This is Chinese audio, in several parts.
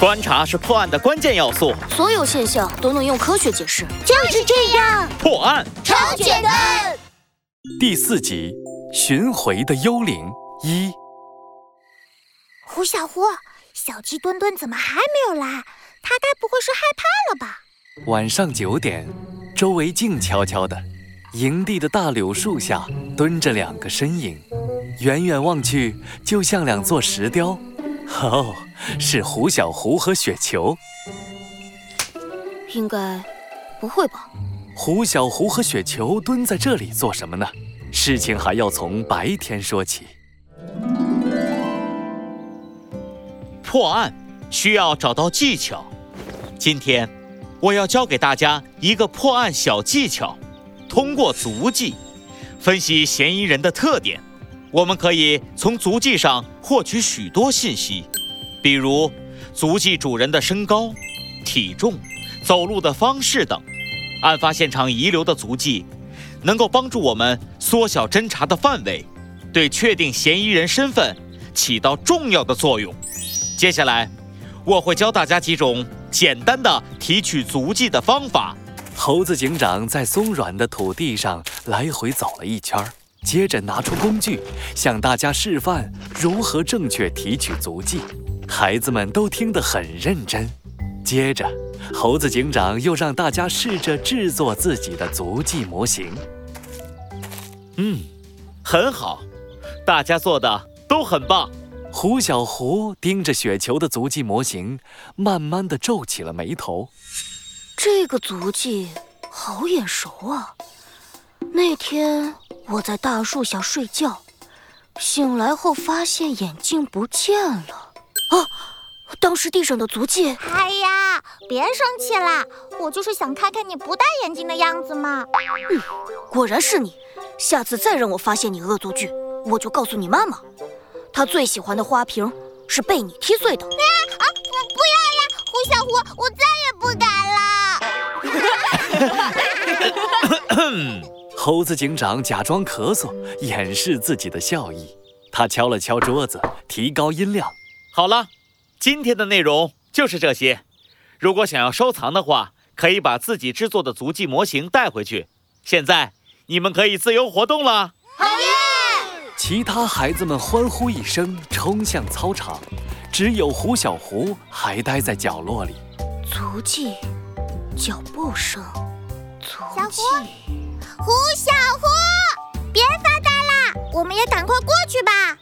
观察是破案的关键要素。所有现象都能用科学解释，就是这样。破案超简单。第四集《巡回的幽灵》一。胡小胡，小鸡墩墩怎么还没有来？他该不会是害怕了吧？晚上九点，周围静悄悄的，营地的大柳树下蹲着两个身影，远远望去就像两座石雕。哦，是胡小胡和雪球。应该不会吧？胡小胡和雪球蹲在这里做什么呢？事情还要从白天说起。破案需要找到技巧，今天我要教给大家一个破案小技巧。通过足迹分析嫌疑人的特点，我们可以从足迹上获取许多信息，比如足迹主人的身高、体重、走路的方式等。案发现场遗留的足迹能够帮助我们缩小侦查的范围，对确定嫌疑人身份起到重要的作用。接下来，我会教大家几种简单的提取足迹的方法。猴子警长在松软的土地上来回走了一圈，接着拿出工具，向大家示范如何正确提取足迹。孩子们都听得很认真。接着，猴子警长又让大家试着制作自己的足迹模型。嗯，很好，大家做的都很棒。胡小胡盯着雪球的足迹模型，慢慢的皱起了眉头。这个足迹好眼熟啊！那天我在大树下睡觉，醒来后发现眼镜不见了。啊，当时地上的足迹……哎呀，别生气啦，我就是想看看你不戴眼镜的样子嘛。嗯，果然是你。下次再让我发现你恶作剧，我就告诉你妈妈。她最喜欢的花瓶是被你踢碎的。啊啊！不要呀，胡小胡，我再也不敢了。猴子警长假装咳嗽，掩饰自己的笑意。他敲了敲桌子，提高音量。好了，今天的内容就是这些。如果想要收藏的话，可以把自己制作的足迹模型带回去。现在你们可以自由活动了。好耶！其他孩子们欢呼一声，冲向操场，只有胡小胡还待在角落里。足迹，脚步声，足迹。胡小胡，别发呆啦，我们也赶快过去吧。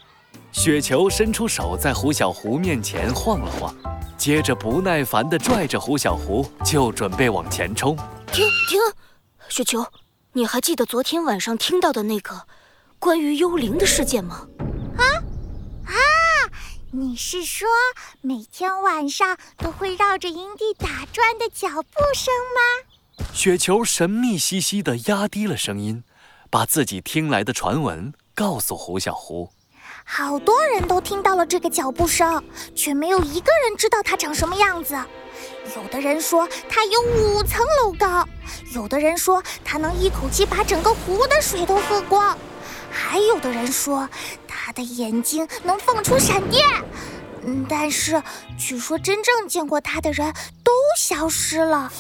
雪球伸出手在胡小胡面前晃了晃，接着不耐烦地拽着胡小胡，就准备往前冲。停停，雪球，你还记得昨天晚上听到的那个？关于幽灵的事件吗？啊啊！你是说每天晚上都会绕着营地打转的脚步声吗？雪球神秘兮兮地压低了声音，把自己听来的传闻告诉胡小胡。好多人都听到了这个脚步声，却没有一个人知道它长什么样子。有的人说它有五层楼高，有的人说它能一口气把整个湖的水都喝光。还有的人说，它的眼睛能放出闪电，嗯，但是据说真正见过它的人都消失了。啊，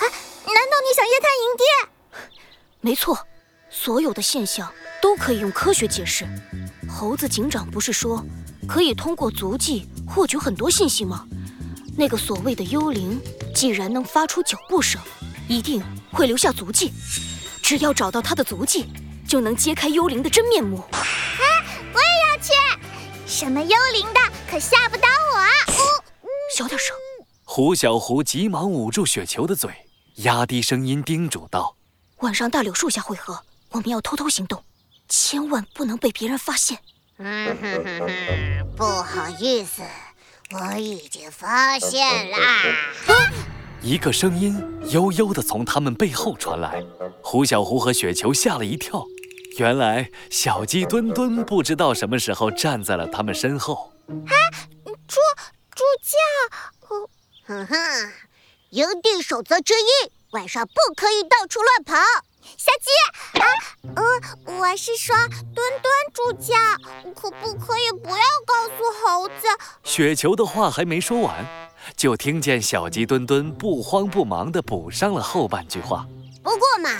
难道你想夜探营地？没错，所有的现象都可以用科学解释。猴子警长不是说可以通过足迹获取很多信息吗？那个所谓的幽灵，既然能发出脚步声，一定会留下足迹。只要找到他的足迹。就能揭开幽灵的真面目。啊，我也要去！什么幽灵的，可吓不倒我。小点声。胡小胡急忙捂住雪球的嘴，压低声音叮嘱道：“晚上大柳树下会合，我们要偷偷行动，千万不能被别人发现。”嗯哼哼哼，不好意思，我已经发现啦。一个声音悠悠地从他们背后传来，胡小胡和雪球吓了一跳。原来小鸡墩墩不知道什么时候站在了他们身后。啊，助助教，哼哼，营地守则之一，晚上不可以到处乱跑。小鸡，啊，呃，我是说墩墩助教，可不可以不要告诉猴子？雪球的话还没说完，就听见小鸡墩墩不慌不忙地补上了后半句话。不过嘛，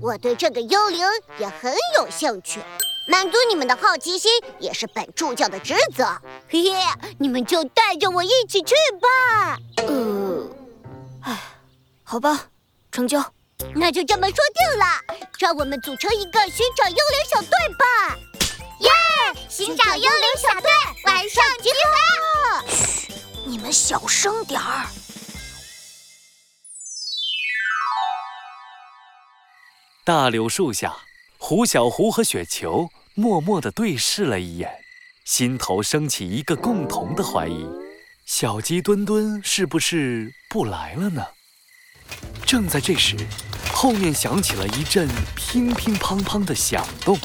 我对这个幽灵也很有兴趣，满足你们的好奇心也是本助教的职责。嘿嘿，你们就带着我一起去吧。呃，哎，好吧，成交。那就这么说定了，让我们组成一个寻找幽灵小队吧！耶！寻找幽灵小队，晚上集合！嘘，你们小声点儿。大柳树下，胡小胡和雪球默默地对视了一眼，心头升起一个共同的怀疑：小鸡墩墩是不是不来了呢？正在这时，后面响起了一阵乒乒乓乓的响动。